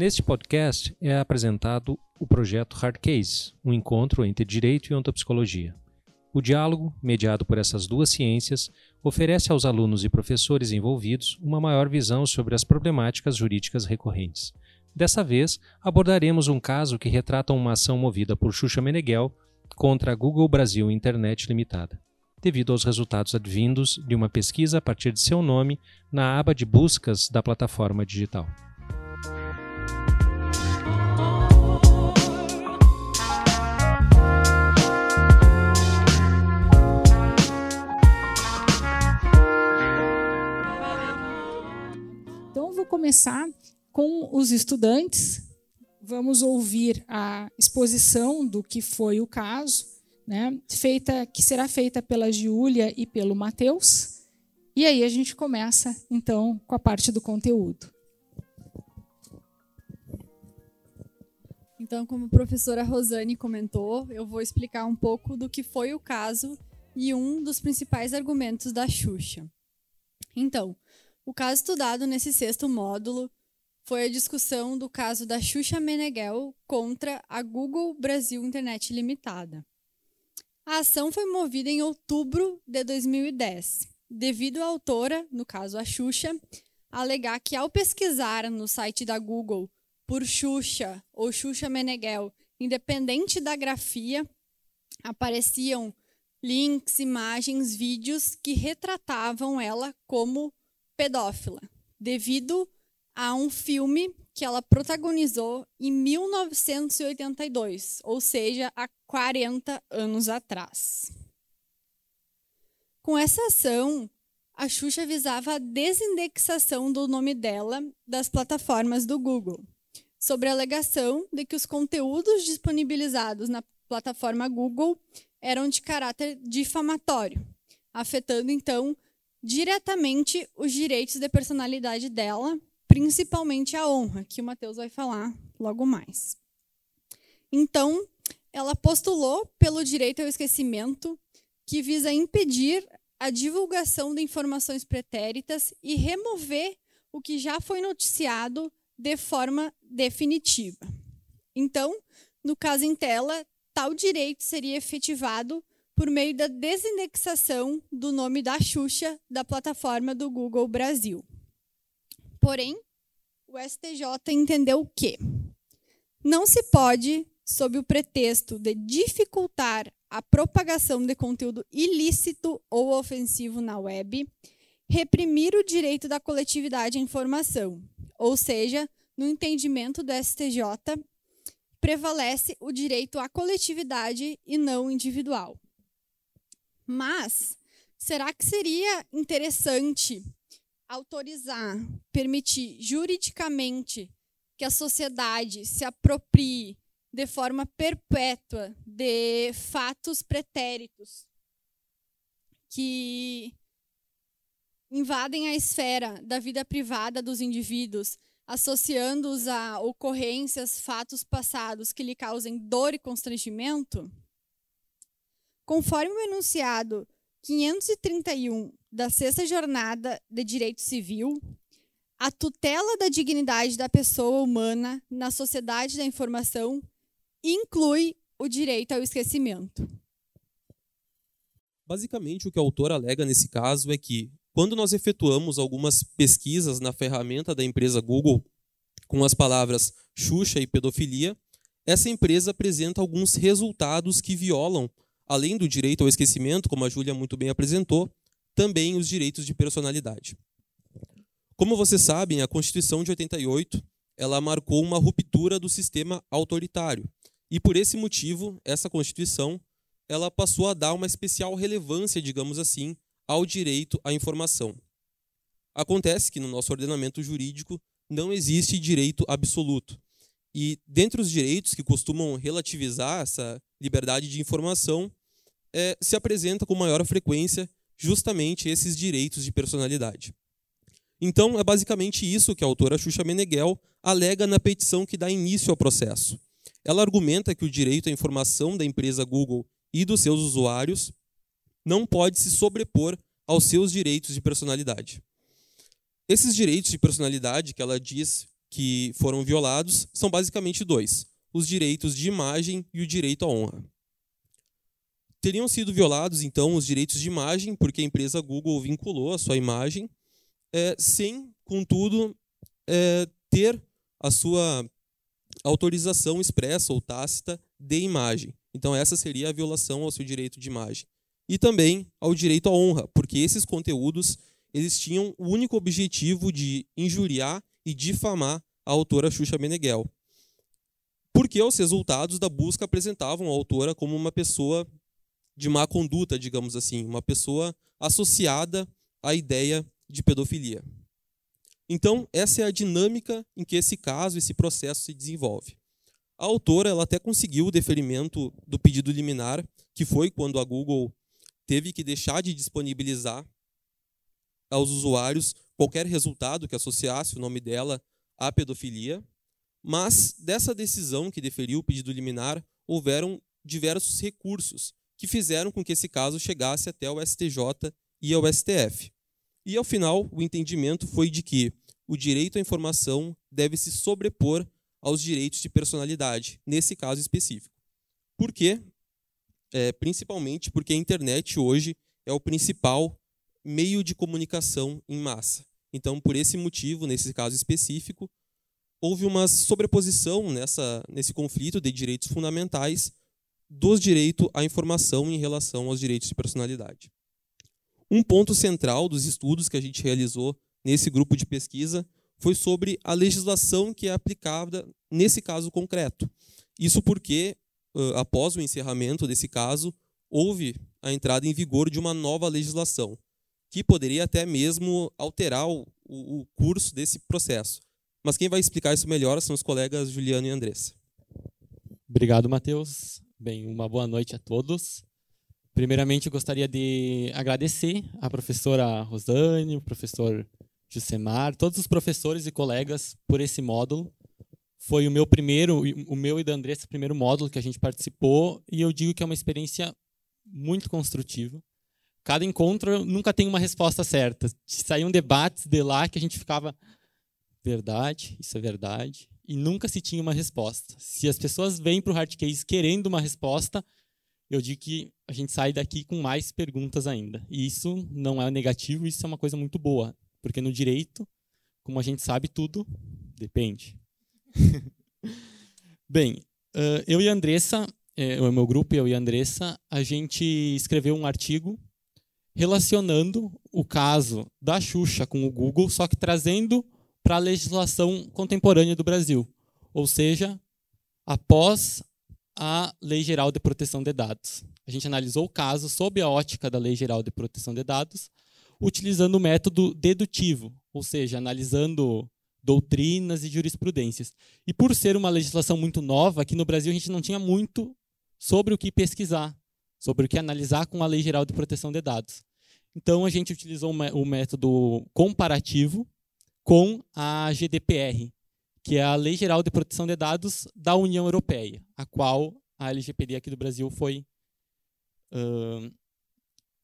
Neste podcast é apresentado o projeto Hard Case, um encontro entre direito e ontopsicologia. O diálogo, mediado por essas duas ciências, oferece aos alunos e professores envolvidos uma maior visão sobre as problemáticas jurídicas recorrentes. Dessa vez, abordaremos um caso que retrata uma ação movida por Xuxa Meneghel contra a Google Brasil Internet Limitada, devido aos resultados advindos de uma pesquisa a partir de seu nome na aba de buscas da plataforma digital. Começar com os estudantes. Vamos ouvir a exposição do que foi o caso, né, feita, que será feita pela Giulia e pelo Matheus. E aí a gente começa, então, com a parte do conteúdo. Então, como a professora Rosane comentou, eu vou explicar um pouco do que foi o caso e um dos principais argumentos da Xuxa. Então, o caso estudado nesse sexto módulo foi a discussão do caso da Xuxa Meneghel contra a Google Brasil Internet Limitada. A ação foi movida em outubro de 2010, devido à autora, no caso a Xuxa, alegar que ao pesquisar no site da Google por Xuxa ou Xuxa Meneghel, independente da grafia, apareciam links, imagens, vídeos que retratavam ela como pedófila, devido a um filme que ela protagonizou em 1982, ou seja, há 40 anos atrás. Com essa ação, a Xuxa visava a desindexação do nome dela das plataformas do Google, sobre a alegação de que os conteúdos disponibilizados na plataforma Google eram de caráter difamatório, afetando então diretamente os direitos de personalidade dela, principalmente a honra, que o Matheus vai falar logo mais. Então, ela postulou pelo direito ao esquecimento, que visa impedir a divulgação de informações pretéritas e remover o que já foi noticiado de forma definitiva. Então, no caso em tela, tal direito seria efetivado por meio da desindexação do nome da Xuxa da plataforma do Google Brasil. Porém, o STJ entendeu que não se pode, sob o pretexto de dificultar a propagação de conteúdo ilícito ou ofensivo na web, reprimir o direito da coletividade à informação, ou seja, no entendimento do STJ, prevalece o direito à coletividade e não individual. Mas será que seria interessante autorizar, permitir juridicamente que a sociedade se aproprie de forma perpétua de fatos pretéritos que invadem a esfera da vida privada dos indivíduos, associando-os a ocorrências, fatos passados que lhe causem dor e constrangimento? Conforme o enunciado 531 da Sexta Jornada de Direito Civil, a tutela da dignidade da pessoa humana na sociedade da informação inclui o direito ao esquecimento. Basicamente, o que o autor alega nesse caso é que, quando nós efetuamos algumas pesquisas na ferramenta da empresa Google com as palavras Xuxa e pedofilia, essa empresa apresenta alguns resultados que violam além do direito ao esquecimento, como a Júlia muito bem apresentou, também os direitos de personalidade. Como vocês sabem, a Constituição de 88 ela marcou uma ruptura do sistema autoritário. E por esse motivo, essa Constituição ela passou a dar uma especial relevância, digamos assim, ao direito à informação. Acontece que no nosso ordenamento jurídico não existe direito absoluto. E dentre os direitos que costumam relativizar essa liberdade de informação, é, se apresenta com maior frequência justamente esses direitos de personalidade. Então, é basicamente isso que a autora Xuxa Meneghel alega na petição que dá início ao processo. Ela argumenta que o direito à informação da empresa Google e dos seus usuários não pode se sobrepor aos seus direitos de personalidade. Esses direitos de personalidade que ela diz que foram violados são basicamente dois: os direitos de imagem e o direito à honra. Teriam sido violados, então, os direitos de imagem, porque a empresa Google vinculou a sua imagem, é, sem, contudo, é, ter a sua autorização expressa ou tácita de imagem. Então, essa seria a violação ao seu direito de imagem. E também ao direito à honra, porque esses conteúdos eles tinham o único objetivo de injuriar e difamar a autora Xuxa Meneghel. Porque os resultados da busca apresentavam a autora como uma pessoa de má conduta, digamos assim, uma pessoa associada à ideia de pedofilia. Então, essa é a dinâmica em que esse caso, esse processo se desenvolve. A autora ela até conseguiu o deferimento do pedido liminar, que foi quando a Google teve que deixar de disponibilizar aos usuários qualquer resultado que associasse o nome dela à pedofilia. Mas dessa decisão que deferiu o pedido liminar, houveram diversos recursos que fizeram com que esse caso chegasse até o STJ e ao STF. E ao final, o entendimento foi de que o direito à informação deve se sobrepor aos direitos de personalidade, nesse caso específico. Por quê? É, principalmente porque a internet hoje é o principal meio de comunicação em massa. Então, por esse motivo, nesse caso específico, houve uma sobreposição nessa, nesse conflito de direitos fundamentais dos direitos à informação em relação aos direitos de personalidade. Um ponto central dos estudos que a gente realizou nesse grupo de pesquisa foi sobre a legislação que é aplicada nesse caso concreto. Isso porque, após o encerramento desse caso, houve a entrada em vigor de uma nova legislação, que poderia até mesmo alterar o, curso desse processo. Mas quem vai explicar isso melhor são os colegas Juliano e Andressa. Obrigado, Matheus. Bem, uma boa noite a todos. Primeiramente, eu gostaria de agradecer à professora Rosane, o professor Jusemar, todos os professores e colegas por esse módulo. Foi o meu primeiro, o meu e da Andressa, primeiro módulo que a gente participou, e eu digo que é uma experiência muito construtiva. Cada encontro nunca tem uma resposta certa. Saíam debates de lá que a gente ficava, verdade, isso é verdade e nunca se tinha uma resposta. Se as pessoas vêm para o hard case querendo uma resposta, eu digo que a gente sai daqui com mais perguntas ainda. E isso não é negativo, isso é uma coisa muito boa, porque no direito, como a gente sabe tudo, depende. Bem, eu e a Andressa, é, o meu grupo, eu e a Andressa, a gente escreveu um artigo relacionando o caso da Xuxa com o Google, só que trazendo para a legislação contemporânea do Brasil, ou seja, após a Lei Geral de Proteção de Dados. A gente analisou o caso sob a ótica da Lei Geral de Proteção de Dados, utilizando o método dedutivo, ou seja, analisando doutrinas e jurisprudências. E por ser uma legislação muito nova, aqui no Brasil a gente não tinha muito sobre o que pesquisar, sobre o que analisar com a Lei Geral de Proteção de Dados. Então a gente utilizou o método comparativo, com a GDPR, que é a Lei Geral de Proteção de Dados da União Europeia, a qual a LGPD aqui do Brasil foi, uh,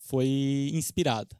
foi inspirada.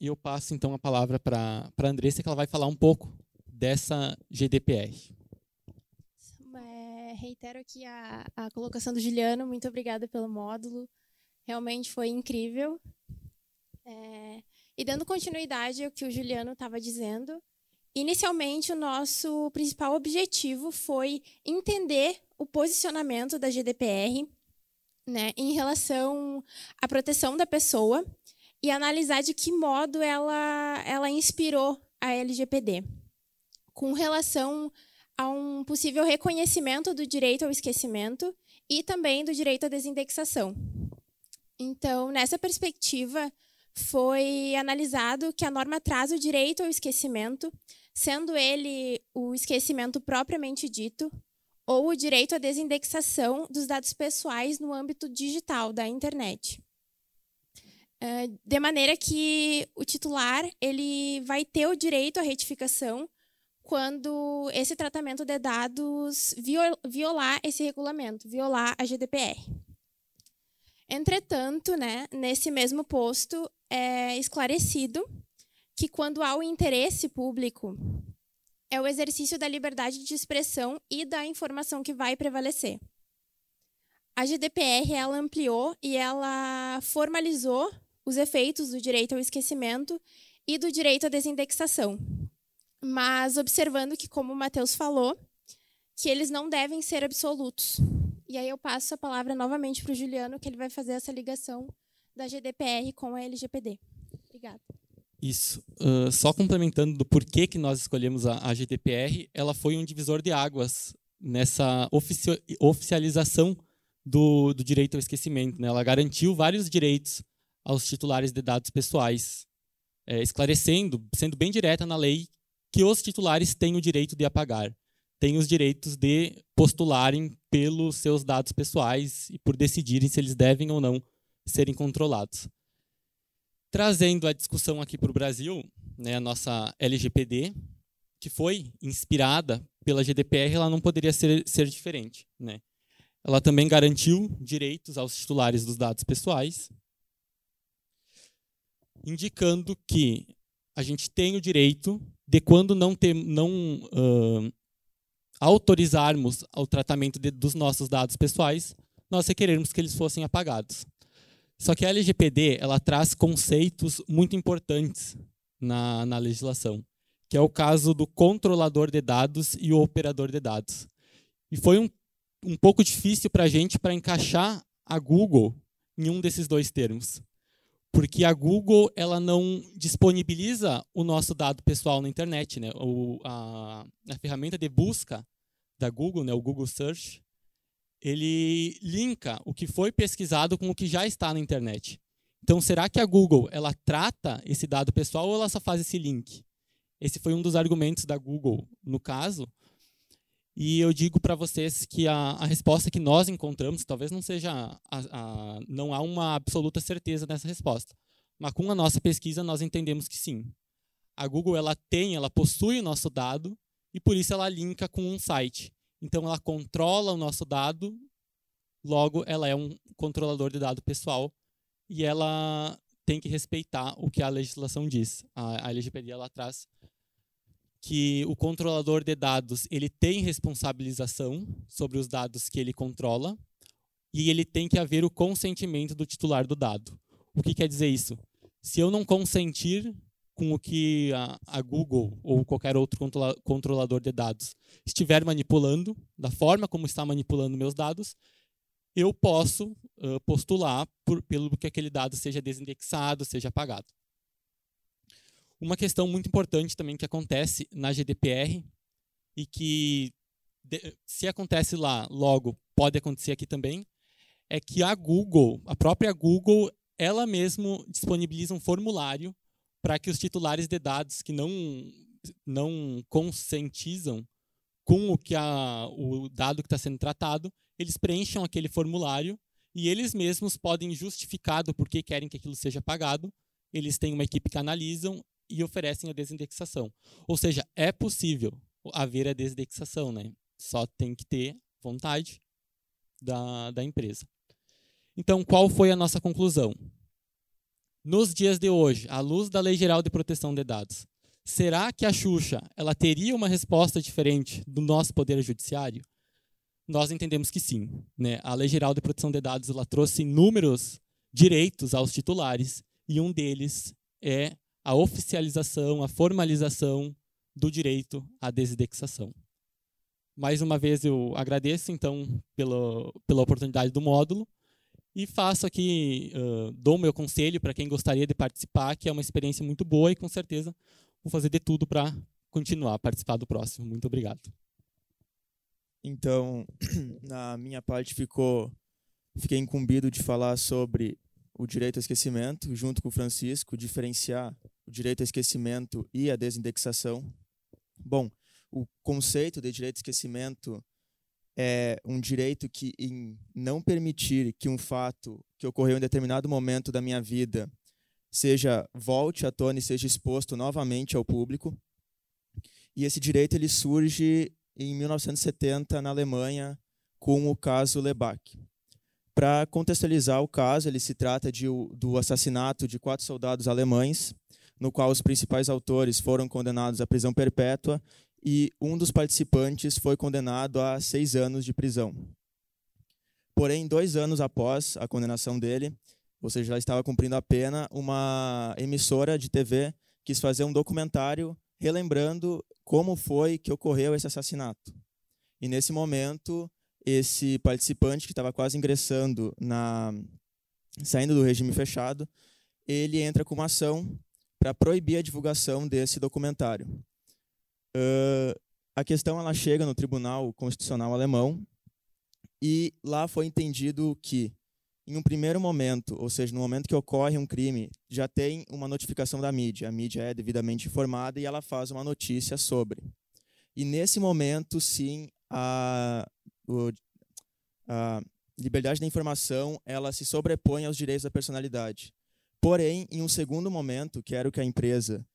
E eu passo então a palavra para a Andressa, que ela vai falar um pouco dessa GDPR. É, reitero aqui a, a colocação do Juliano, muito obrigada pelo módulo, realmente foi incrível. É, e dando continuidade ao que o Juliano estava dizendo, inicialmente o nosso principal objetivo foi entender o posicionamento da GDPR né, em relação à proteção da pessoa e analisar de que modo ela, ela inspirou a LGPD com relação a um possível reconhecimento do direito ao esquecimento e também do direito à desindexação. Então, nessa perspectiva, foi analisado que a norma traz o direito ao esquecimento, sendo ele o esquecimento propriamente dito, ou o direito à desindexação dos dados pessoais no âmbito digital da internet. É, de maneira que o titular ele vai ter o direito à retificação quando esse tratamento de dados violar esse regulamento, violar a GDPR. Entretanto, né, nesse mesmo posto, é esclarecido que quando há o interesse público, é o exercício da liberdade de expressão e da informação que vai prevalecer. A GDPR ela ampliou e ela formalizou os efeitos do direito ao esquecimento e do direito à desindexação. Mas observando que, como o Matheus falou, que eles não devem ser absolutos. E aí eu passo a palavra novamente para o Juliano, que ele vai fazer essa ligação da GDPR com a LGPD. Obrigada. Isso. Uh, só complementando do porquê que nós escolhemos a, a GDPR, ela foi um divisor de águas nessa ofici oficialização do, do, direito ao esquecimento. Né? Ela garantiu vários direitos aos titulares de dados pessoais, é, esclarecendo, sendo bem direta na lei, que os titulares têm o direito de apagar, têm os direitos de postularem pelos seus dados pessoais e por decidirem se eles devem ou não serem controlados. Trazendo a discussão aqui para o Brasil, né, a nossa LGPD, que foi inspirada pela GDPR, ela não poderia ser, ser diferente. Né? Ela também garantiu direitos aos titulares dos dados pessoais, indicando que a gente tem o direito de, quando não, ter, não uh, autorizarmos o tratamento de, dos nossos dados pessoais, nós requerermos que eles fossem apagados. Só que a LGPD ela traz conceitos muito importantes na, na legislação, que é o caso do controlador de dados e o operador de dados. E foi um, um pouco difícil para a gente para encaixar a Google em um desses dois termos. Porque a Google ela não disponibiliza o nosso dado pessoal na internet. Né? O, a, a ferramenta de busca da Google, né, o Google Search, ele linka o que foi pesquisado com o que já está na internet. Então, será que a Google ela trata esse dado pessoal ou ela só faz esse link? Esse foi um dos argumentos da Google no caso. E eu digo para vocês que a, a, resposta que nós encontramos, talvez não seja, a, a, não há uma absoluta certeza nessa resposta, mas com a nossa pesquisa nós entendemos que sim. A Google ela tem, ela possui o nosso dado e por isso ela linka com um site. Então, ela controla o nosso dado, logo, ela é um controlador de dado pessoal e ela tem que respeitar o que a legislação diz. A, a LGPD ela traz que o controlador de dados ele tem responsabilização sobre os dados que ele controla e ele tem que haver o consentimento do titular do dado. O que quer dizer isso? Se eu não consentir com o que a, a Google ou qualquer outro controla, controlador de dados estiver manipulando, da forma como está manipulando meus dados, eu posso uh, postular por, pelo que aquele dado seja desindexado, seja apagado. Uma questão muito importante também que acontece na GDPR e que, de, se acontece lá, logo pode acontecer aqui também, é que a Google, a própria Google, ela mesmo disponibiliza um formulário para que os titulares de dados que não, não conscientizam com o que a, o dado que está sendo tratado, eles preencham aquele formulário e eles mesmos podem justificar do porquê querem que aquilo seja pagado. Eles têm uma equipe que analisam e oferecem a desindexação. Ou seja, é possível haver a desindexação, né? Só tem que ter vontade da, da empresa. Então, qual foi a nossa conclusão? Nos dias de hoje, à luz da Lei Geral de Proteção de Dados, será que a Xuxa ela teria uma resposta diferente do nosso Poder Judiciário? Nós entendemos que sim. Né? A Lei Geral de Proteção de Dados ela trouxe inúmeros direitos aos titulares e um deles é a oficialização, a formalização do direito à desindexação. Mais uma vez eu agradeço então pela, pela oportunidade do módulo e faço aqui, uh, dou meu conselho para quem gostaria de participar, que é uma experiência muito boa e com certeza vou fazer de tudo para continuar a participar do próximo. Muito obrigado. Então, na minha parte ficou fiquei incumbido de falar sobre o direito ao esquecimento, junto com o Francisco, diferenciar o direito ao esquecimento e a desindexação. Bom, o conceito de direito ao esquecimento é um direito que, em não permitir que um fato que ocorreu em determinado momento da minha vida seja volte à tona e seja exposto novamente ao público. E esse direito ele surge em 1970 na Alemanha com o caso Lebach. Para contextualizar o caso, ele se trata de, do assassinato de quatro soldados alemães, no qual os principais autores foram condenados à prisão perpétua e um dos participantes foi condenado a seis anos de prisão. Porém, dois anos após a condenação dele, ou seja, já estava cumprindo a pena, uma emissora de TV quis fazer um documentário relembrando como foi que ocorreu esse assassinato. E nesse momento, esse participante que estava quase ingressando na saindo do regime fechado, ele entra com uma ação para proibir a divulgação desse documentário. Uh, a questão ela chega no Tribunal Constitucional Alemão e lá foi entendido que, em um primeiro momento, ou seja, no momento que ocorre um crime, já tem uma notificação da mídia. A mídia é devidamente informada e ela faz uma notícia sobre. E nesse momento, sim, a, a liberdade da informação ela se sobrepõe aos direitos da personalidade. Porém, em um segundo momento, que era o que a empresa,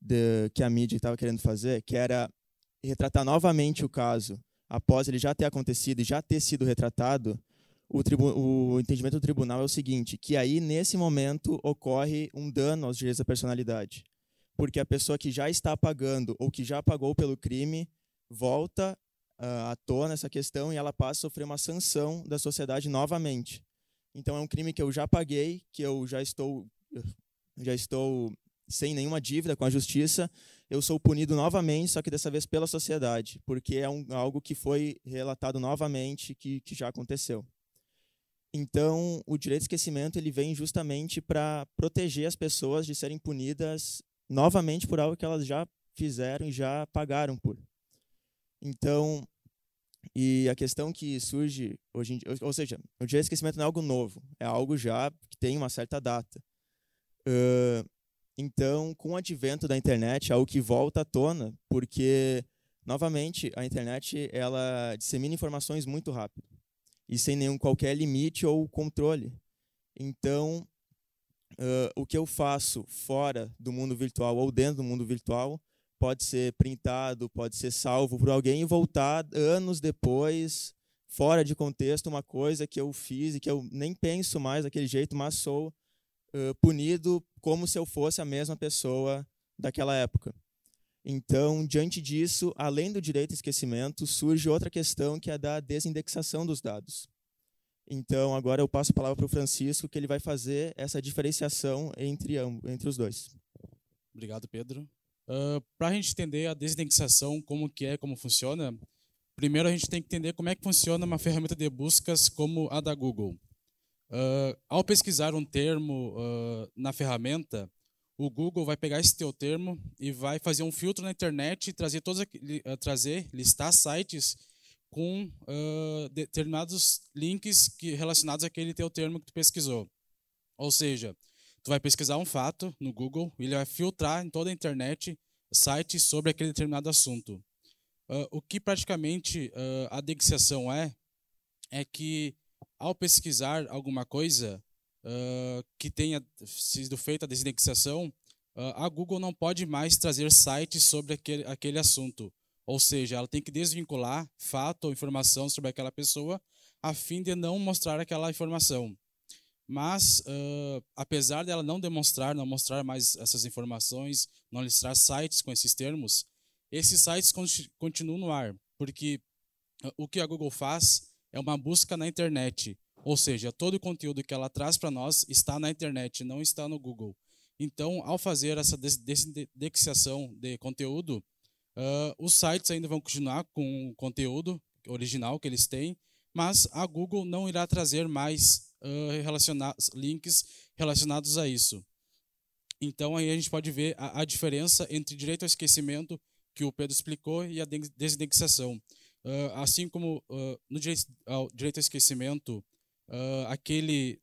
de, que a mídia estava querendo fazer, que era retratar novamente o caso após ele já ter acontecido e já ter sido retratado, o, o, entendimento do tribunal é o seguinte, que aí, nesse momento, ocorre um dano aos direitos da personalidade. Porque a pessoa que já está pagando ou que já pagou pelo crime volta uh, à tona essa questão e ela passa a sofrer uma sanção da sociedade novamente. Então é um crime que eu já paguei, que eu já estou já estou sem nenhuma dívida com a justiça, eu sou punido novamente, só que dessa vez pela sociedade, porque é um, algo que foi relatado novamente, que, que já aconteceu. Então, o direito de esquecimento ele vem justamente para proteger as pessoas de serem punidas novamente por algo que elas já fizeram e já pagaram por. Então, e a questão que surge hoje em dia, ou seja, o direito de esquecimento não é algo novo, é algo já que tem uma certa data. Uh, então, com o advento da internet, é algo que volta à tona, porque, novamente, a internet ela dissemina informações muito rápido e sem nenhum qualquer limite ou controle. Então, uh, o que eu faço fora do mundo virtual ou dentro do mundo virtual pode ser printado, pode ser salvo por alguém e voltar anos depois, fora de contexto, uma coisa que eu fiz e que eu nem penso mais daquele jeito, mas sou punido como se eu fosse a mesma pessoa daquela época. Então, diante disso, além do direito ao esquecimento, surge outra questão que é da desindexação dos dados. Então, agora eu passo a palavra para o Francisco, que ele vai fazer essa diferenciação entre, entre os dois. Obrigado, Pedro. Uh, Para a gente entender a desindexação, como que é, como funciona, primeiro a gente tem que entender como é que funciona uma ferramenta de buscas como a da Google. Uh, ao pesquisar um termo uh, na ferramenta, o Google vai pegar esse teu termo e vai fazer um filtro na internet e trazer todos trazer listar sites com determinados links que, relacionados àquele teu termo que tu pesquisou. Ou seja, tu vai pesquisar um fato no Google, ele vai filtrar em toda a internet sites sobre aquele determinado assunto. Uh, o que praticamente uh, a indexação é, é que ao pesquisar alguma coisa uh, que tenha sido feita a desindexação, a Google não pode mais trazer sites sobre aquele, aquele assunto. Ou seja, ela tem que desvincular fato ou informação sobre aquela pessoa a fim de não mostrar aquela informação. Mas, uh, apesar dela não demonstrar, não mostrar mais essas informações, não listar sites com esses termos, esses sites continuam no ar, porque uh, o que a Google faz é uma busca na internet, ou seja, todo o conteúdo que ela traz para nós está na internet, não está no Google. Então, ao fazer essa desindexação de conteúdo, uh, os sites ainda vão continuar com o conteúdo original que eles têm, mas a Google não irá trazer mais uh, relacionados, links relacionados a isso. Então aí a gente pode ver a, a, diferença entre direito ao esquecimento, que o Pedro explicou, e a desindexação. Uh, assim como uh, no direito ao, direito ao esquecimento, aquele,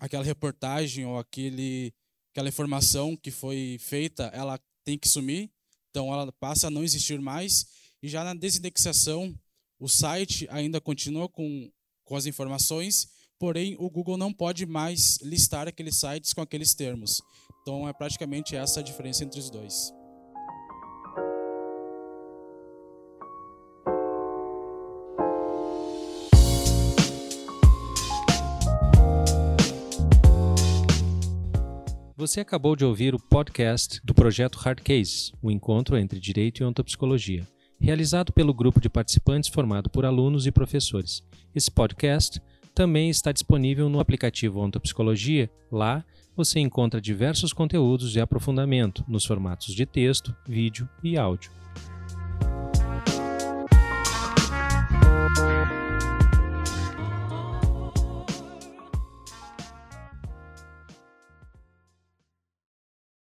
aquela reportagem ou aquele, aquela informação que foi feita, ela tem que sumir, então ela passa a não existir mais. E já na desindexação, o site ainda continua com, com as informações, porém o Google não pode mais listar aqueles sites com aqueles termos. Então é praticamente essa a diferença entre os dois. Você acabou de ouvir o podcast do projeto Hard Case, o encontro entre direito e ontopsicologia. realizado pelo grupo de participantes formado por alunos e professores. Esse podcast também está disponível no aplicativo Ontopsicologia. Lá você encontra diversos conteúdos de aprofundamento nos formatos de texto, vídeo e áudio.